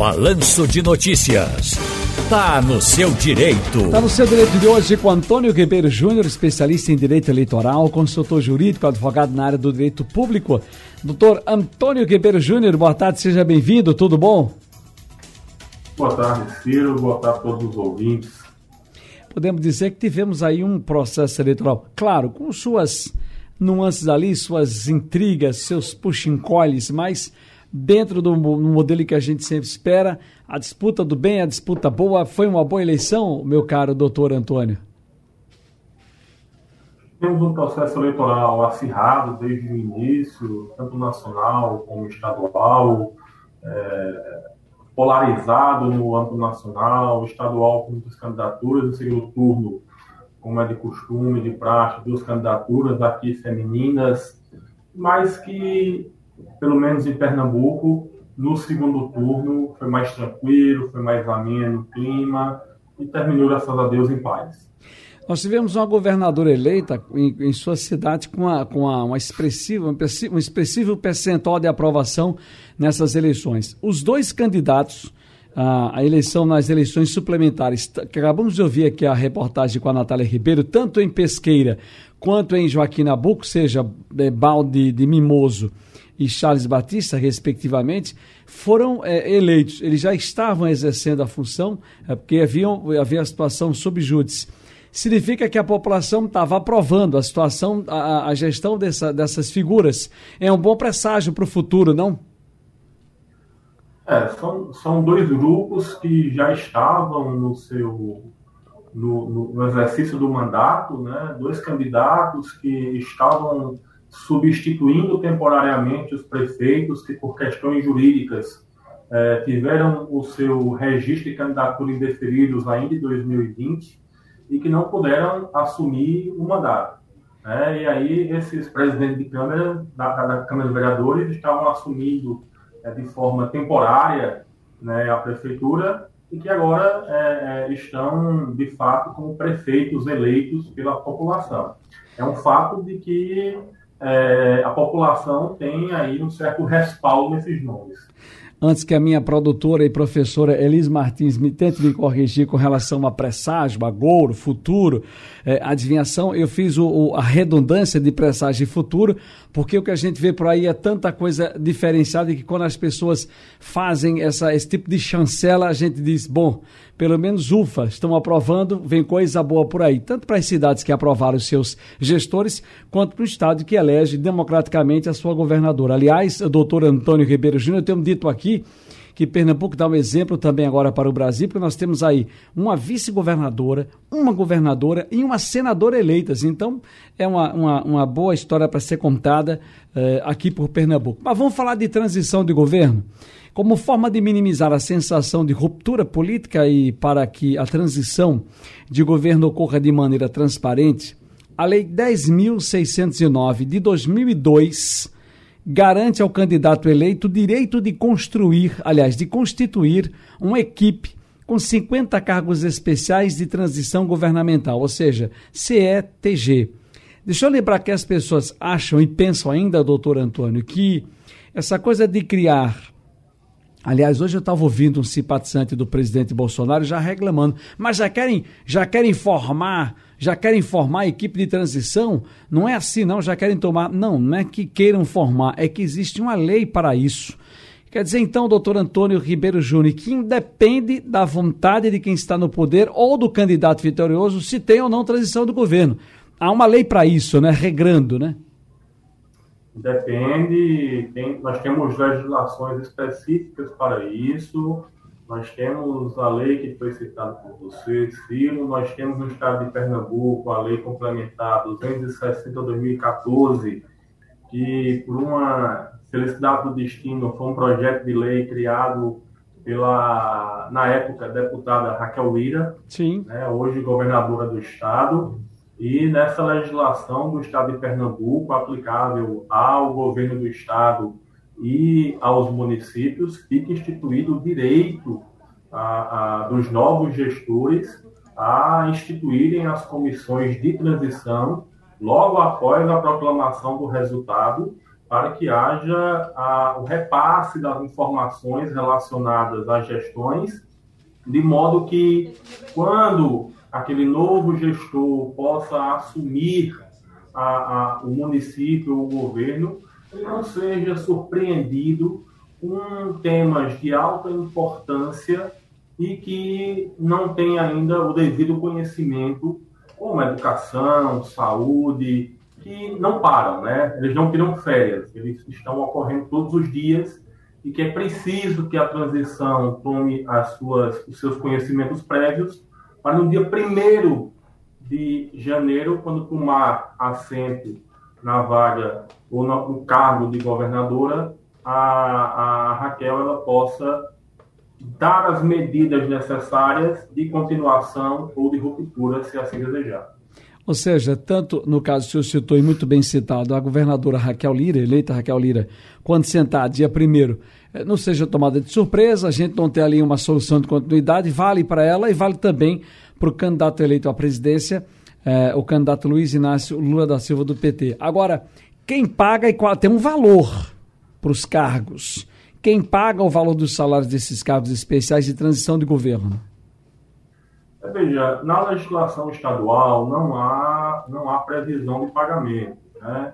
Balanço de Notícias. Tá no seu direito. Tá no seu direito de hoje com Antônio Ribeiro Júnior, especialista em direito eleitoral, consultor jurídico, advogado na área do direito público. Doutor Antônio Ribeiro Júnior, boa tarde, seja bem-vindo, tudo bom? Boa tarde, Ciro, boa tarde a todos os ouvintes. Podemos dizer que tivemos aí um processo eleitoral, claro, com suas nuances ali, suas intrigas, seus puxa-encolhes, mas dentro do modelo que a gente sempre espera. A disputa do bem, a disputa boa. Foi uma boa eleição, meu caro doutor Antônio? Temos um processo eleitoral acirrado desde o início, tanto nacional como estadual, é, polarizado no âmbito nacional, estadual com muitas candidaturas, no segundo turno, como é de costume, de praxe, duas candidaturas aqui femininas, mas que pelo menos em Pernambuco, no segundo turno foi mais tranquilo, foi mais ameno o clima e terminou, graças a Deus, em paz. Nós tivemos uma governadora eleita em, em sua cidade com, a, com a, uma expressiva, um expressivo percentual de aprovação nessas eleições. Os dois candidatos à, eleição nas eleições suplementares, que acabamos de ouvir aqui a reportagem com a Natália Ribeiro, tanto em Pesqueira quanto em Joaquim Nabuco, seja é, Balde de Mimoso e Charles Batista, respectivamente, foram é, eleitos. Eles já estavam exercendo a função, é, porque haviam, havia a situação sob júdice. Significa que a população estava aprovando a situação, a, a gestão dessa, dessas figuras. É um bom presságio para o futuro, não? É, são, são dois grupos que já estavam no seu no, no, exercício do mandato, né? dois candidatos que estavam substituindo temporariamente os prefeitos que, por questões jurídicas, eh, tiveram o seu registro de candidatura indeferidos ainda em 2020 e que não puderam assumir o mandato. Né? E aí, esses presidentes de Câmara, da, da Câmara de Vereadores, estavam assumindo eh, de forma temporária né, a prefeitura e que agora é, estão, de fato, como prefeitos eleitos pela população. É um fato de que é, a população tem aí um certo respaldo nesses nomes. Antes que a minha produtora e professora Elis Martins me tente me corrigir com relação a presságio, a gouro, futuro, é, adivinhação, eu fiz o, o, a redundância de presságio e futuro, porque o que a gente vê por aí é tanta coisa diferenciada que quando as pessoas fazem essa, esse tipo de chancela, a gente diz, bom, pelo menos ufa, estão aprovando, vem coisa boa por aí, tanto para as cidades que aprovaram os seus gestores, quanto para o estado que elege democraticamente a sua governadora. Aliás, o doutor Antônio Ribeiro Júnior, temos dito aqui que Pernambuco dá um exemplo também agora para o Brasil, porque nós temos aí uma vice-governadora, uma governadora e uma senadora eleitas. Então, é uma, uma, uma boa história para ser contada uh, aqui por Pernambuco. Mas vamos falar de transição de governo? Como forma de minimizar a sensação de ruptura política e para que a transição de governo ocorra de maneira transparente, a Lei 10.609 de 2002 garante ao candidato eleito o direito de construir, aliás, de constituir uma equipe com 50 cargos especiais de transição governamental, ou seja, CETG. Deixa eu lembrar que as pessoas acham e pensam ainda, doutor Antônio, que essa coisa de criar Aliás, hoje eu estava ouvindo um simpatizante do presidente Bolsonaro já reclamando, mas já querem, já querem formar, já querem formar a equipe de transição? Não é assim, não, já querem tomar. Não, não é que queiram formar, é que existe uma lei para isso. Quer dizer, então, doutor Antônio Ribeiro Júnior, que independe da vontade de quem está no poder ou do candidato vitorioso, se tem ou não transição do governo. Há uma lei para isso, né? Regrando, né? Depende, tem, nós temos legislações específicas para isso, nós temos a lei que foi citada por você, Ciro, nós temos no estado de Pernambuco a lei complementar 260-2014, que por uma felicidade do destino foi um projeto de lei criado pela, na época, deputada Raquel Lira, Sim. Né, hoje governadora do estado, e nessa legislação do Estado de Pernambuco, aplicável ao governo do Estado e aos municípios, fica instituído o direito a, a, dos novos gestores a instituírem as comissões de transição logo após a proclamação do resultado para que haja a, o repasse das informações relacionadas às gestões, de modo que, quando aquele novo gestor possa assumir a, a, o município, o governo, não seja surpreendido com temas de alta importância e que não tem ainda o devido conhecimento, como educação, saúde, que não param, né? Eles não tiram férias, eles estão ocorrendo todos os dias e que é preciso que a transição tome as suas, os seus conhecimentos prévios para no dia 1 de janeiro, quando tomar assento na vaga ou no, cargo de governadora, a, a Raquel ela possa dar as medidas necessárias de continuação ou de ruptura, se assim desejar. Ou seja, tanto no caso que o senhor citou e muito bem citado, a governadora Raquel Lira, eleita Raquel Lira, quando sentar dia primeiro, eh, não seja tomada de surpresa, a gente não tem ali uma solução de continuidade, vale para ela e vale também para o candidato eleito à presidência, eh, o candidato Luiz Inácio Lula da Silva do PT. Agora, quem paga e qual tem um valor para os cargos. Quem paga o valor dos salários desses cargos especiais de transição de governo? É, veja, na legislação estadual não há, não há previsão de pagamento. Né?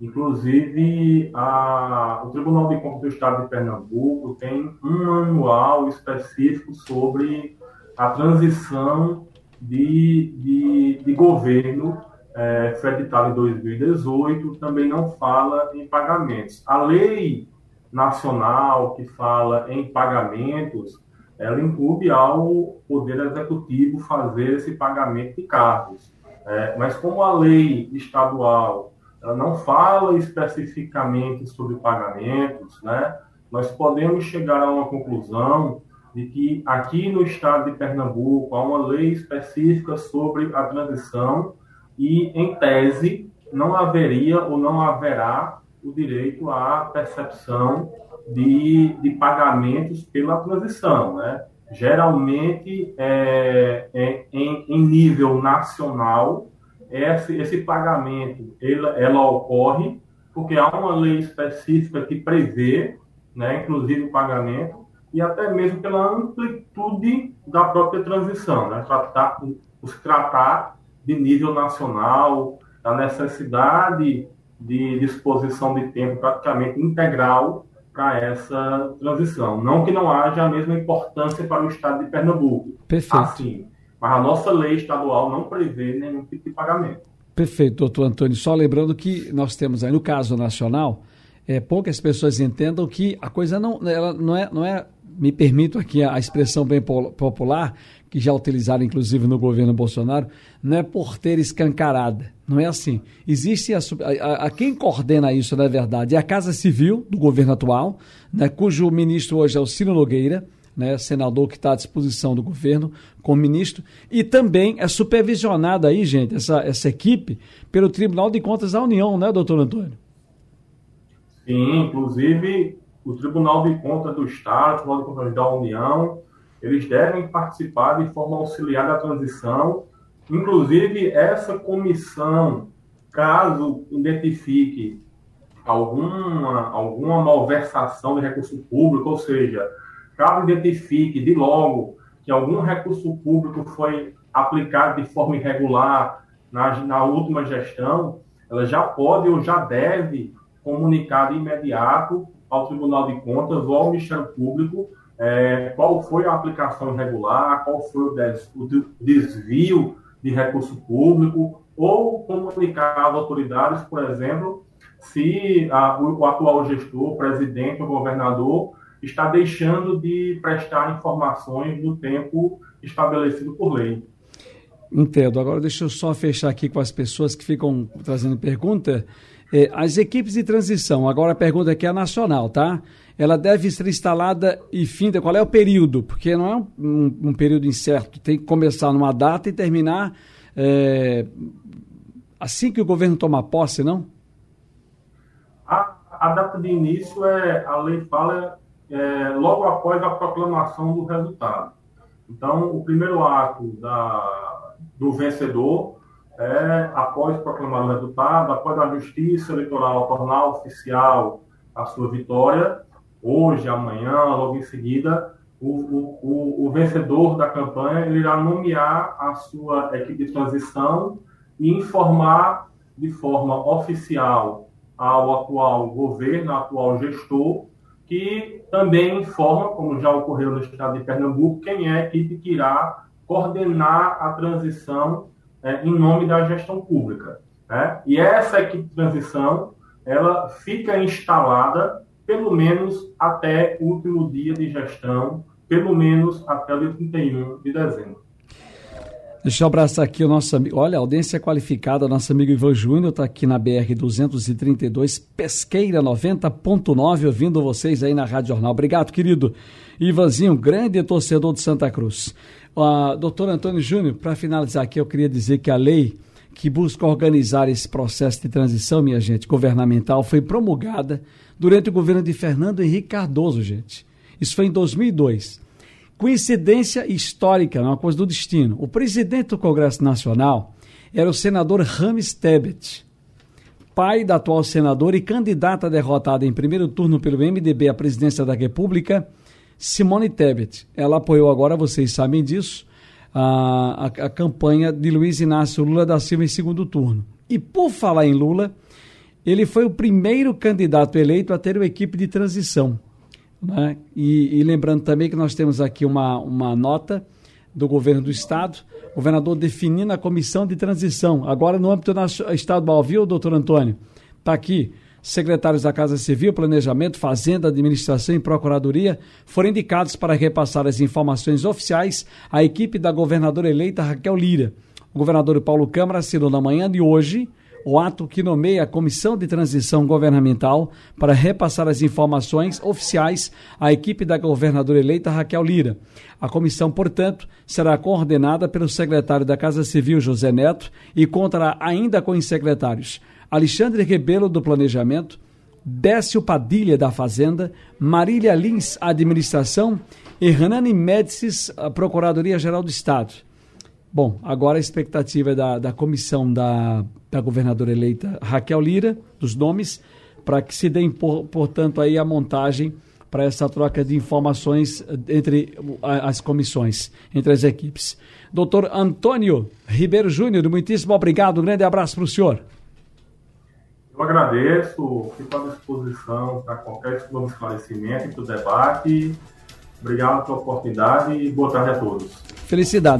Inclusive, a, o Tribunal de Contas do Estado de Pernambuco tem um manual específico sobre a transição de, de, de governo, é, foi em 2018, também não fala em pagamentos. A lei nacional que fala em pagamentos, ela incube ao Poder Executivo fazer esse pagamento de cargos. É, mas como a lei estadual ela não fala especificamente sobre pagamentos, né, nós podemos chegar a uma conclusão de que aqui no estado de Pernambuco há uma lei específica sobre a transição e, em tese, não haveria ou não haverá o direito à percepção de, de pagamentos pela transição. Né? Geralmente, é, é, em, em, nível nacional, esse, esse pagamento ela, ela ocorre porque há uma lei específica que prevê, né, inclusive o pagamento, e até mesmo pela amplitude da própria transição, né, tratar, se tratar de nível nacional, a necessidade de disposição de tempo praticamente integral para essa transição. Não que não haja a mesma importância para o Estado de Pernambuco. Perfeito. Assim, mas a nossa lei estadual não prevê nenhum tipo de pagamento. Perfeito, doutor Antônio. Só lembrando que nós temos aí, no caso nacional, é, poucas pessoas entendam que a coisa não, ela não, é, não é, me permito aqui a expressão bem popular, que já utilizaram inclusive no governo Bolsonaro, não é porteira escancarada. Não é assim. Existe a, a, a, quem coordena isso, na verdade, é a Casa Civil do governo atual, né, cujo ministro hoje é o Ciro Nogueira, né, senador que está à disposição do governo como ministro, e também é supervisionada aí, gente, essa, essa equipe, pelo Tribunal de Contas da União, né, doutor Antônio? Sim, inclusive o Tribunal de Contas do Estado, o Tribunal de Contas da União, eles devem participar de forma auxiliar da transição. Inclusive, essa comissão, caso identifique alguma, alguma malversação de recurso público, ou seja, caso identifique de logo que algum recurso público foi aplicado de forma irregular na, na última gestão, ela já pode ou já deve comunicar de imediato ao Tribunal de Contas ou ao Ministério Público é, qual foi a aplicação irregular, qual foi o, des, o desvio de recurso público, ou comunicar às autoridades, por exemplo, se a, o, o atual gestor, presidente ou governador está deixando de prestar informações no tempo estabelecido por lei. Entendo. Agora deixa eu só fechar aqui com as pessoas que ficam trazendo pergunta. É, as equipes de transição, agora a pergunta aqui é nacional, tá? Ela deve ser instalada e finda. Qual é o período? Porque não é um, um, um período incerto. Tem que começar numa data e terminar é, assim que o governo tomar posse, não? A, a data de início é a lei fala é, logo após a proclamação do resultado. Então, o primeiro ato da, do vencedor é, após proclamar o resultado, após a Justiça Eleitoral tornar oficial a sua vitória, hoje, amanhã, logo em seguida, o, o, o, vencedor da campanha ele irá nomear a sua equipe de transição e informar de forma oficial ao atual governo, ao atual gestor, que também informa, como já ocorreu no estado de Pernambuco, quem é a equipe que irá coordenar a transição é, em nome da gestão pública. Né? E essa equipe de transição ela fica instalada pelo menos até o último dia de gestão, pelo menos até o dia 31 de dezembro. Deixa eu abraçar aqui o nosso amigo. Olha, audiência qualificada, nosso amigo Ivan Júnior está aqui na BR 232, Pesqueira 90.9, ouvindo vocês aí na Rádio Jornal. Obrigado, querido. Ivanzinho, grande torcedor de Santa Cruz. Uh, doutor Antônio Júnior, para finalizar aqui, eu queria dizer que a lei que busca organizar esse processo de transição, minha gente, governamental, foi promulgada durante o governo de Fernando Henrique Cardoso, gente. Isso foi em 2002. Coincidência histórica, uma coisa do destino. O presidente do Congresso Nacional era o senador Rames Tebet, pai da atual senadora e candidata derrotada em primeiro turno pelo MDB à presidência da República, Simone Tebet. Ela apoiou agora, vocês sabem disso, a, a, a campanha de Luiz Inácio Lula da Silva em segundo turno. E por falar em Lula, ele foi o primeiro candidato eleito a ter uma equipe de transição. Né? E, e, lembrando também que nós temos aqui uma, uma nota do governo do estado, o governador definindo a comissão de transição. Agora, no âmbito estadual, viu, doutor Antônio? Está aqui. Secretários da Casa Civil, Planejamento, Fazenda, Administração e Procuradoria foram indicados para repassar as informações oficiais à equipe da governadora eleita Raquel Lira. O governador Paulo Câmara assinou na manhã de hoje o ato que nomeia a Comissão de Transição Governamental para repassar as informações oficiais à equipe da governadora eleita Raquel Lira. A comissão, portanto, será coordenada pelo secretário da Casa Civil, José Neto, e contará ainda com os secretários Alexandre Rebelo, do Planejamento, Décio Padilha, da Fazenda, Marília Lins, Administração e Hernani Médicis, Procuradoria-Geral do Estado. Bom, agora a expectativa é da, da comissão da, da governadora eleita Raquel Lira, dos nomes, para que se dê, portanto, aí a montagem para essa troca de informações entre as comissões, entre as equipes. Doutor Antônio Ribeiro Júnior, muitíssimo obrigado, um grande abraço para o senhor. Eu agradeço, fico à disposição para qualquer novo esclarecimento e para o debate. Obrigado pela oportunidade e boa tarde a todos. Felicidades.